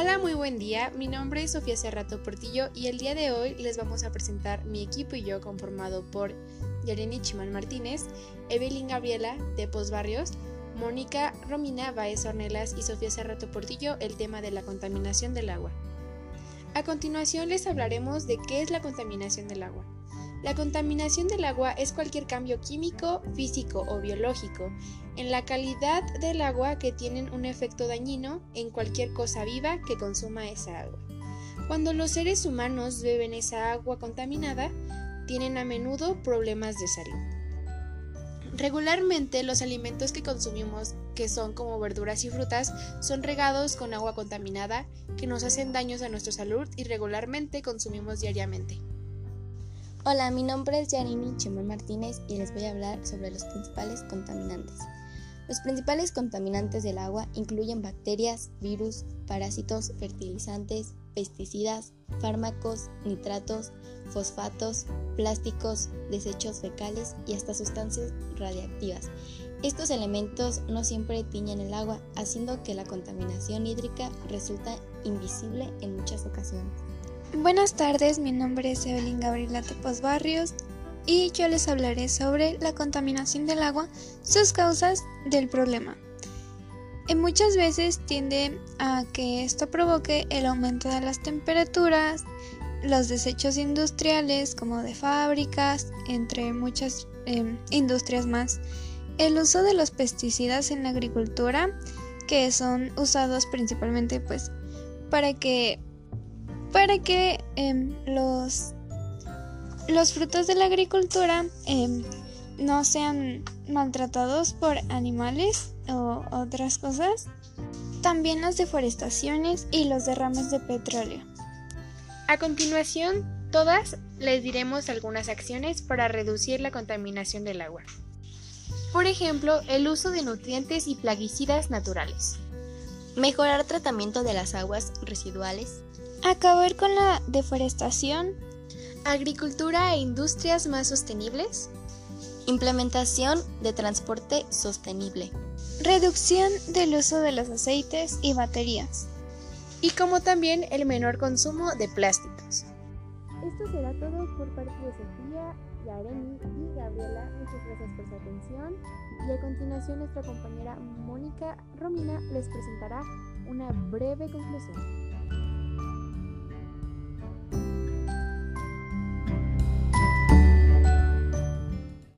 Hola, muy buen día. Mi nombre es Sofía Serrato Portillo y el día de hoy les vamos a presentar mi equipo y yo conformado por Yareni Chimal Martínez, Evelyn Gabriela de Barrios, Mónica Romina Baez Ornelas y Sofía Serrato Portillo el tema de la contaminación del agua. A continuación les hablaremos de qué es la contaminación del agua. La contaminación del agua es cualquier cambio químico, físico o biológico en la calidad del agua que tienen un efecto dañino en cualquier cosa viva que consuma esa agua. Cuando los seres humanos beben esa agua contaminada, tienen a menudo problemas de salud. Regularmente los alimentos que consumimos, que son como verduras y frutas, son regados con agua contaminada que nos hacen daños a nuestra salud y regularmente consumimos diariamente. Hola, mi nombre es Yarini Chimón Martínez y les voy a hablar sobre los principales contaminantes. Los principales contaminantes del agua incluyen bacterias, virus, parásitos, fertilizantes, pesticidas, fármacos, nitratos, fosfatos, plásticos, desechos fecales y hasta sustancias radiactivas. Estos elementos no siempre tiñen el agua, haciendo que la contaminación hídrica resulta invisible en muchas ocasiones. Buenas tardes, mi nombre es Evelyn Gabriela Tepos Barrios y yo les hablaré sobre la contaminación del agua, sus causas del problema. Y muchas veces tiende a que esto provoque el aumento de las temperaturas, los desechos industriales como de fábricas, entre muchas em, industrias más, el uso de los pesticidas en la agricultura, que son usados principalmente pues para que para que em, los, los frutos de la agricultura em, no sean maltratados por animales o otras cosas. También las deforestaciones y los derrames de petróleo. A continuación, todas les diremos algunas acciones para reducir la contaminación del agua. Por ejemplo, el uso de nutrientes y plaguicidas naturales. Mejorar tratamiento de las aguas residuales. Acabar con la deforestación. Agricultura e industrias más sostenibles. Implementación de transporte sostenible. Reducción del uso de los aceites y baterías. Y como también el menor consumo de plásticos. Esto será todo por parte de Sofía, Yareni y Gabriela. Muchas gracias por su atención. Y a continuación nuestra compañera Mónica Romina les presentará una breve conclusión.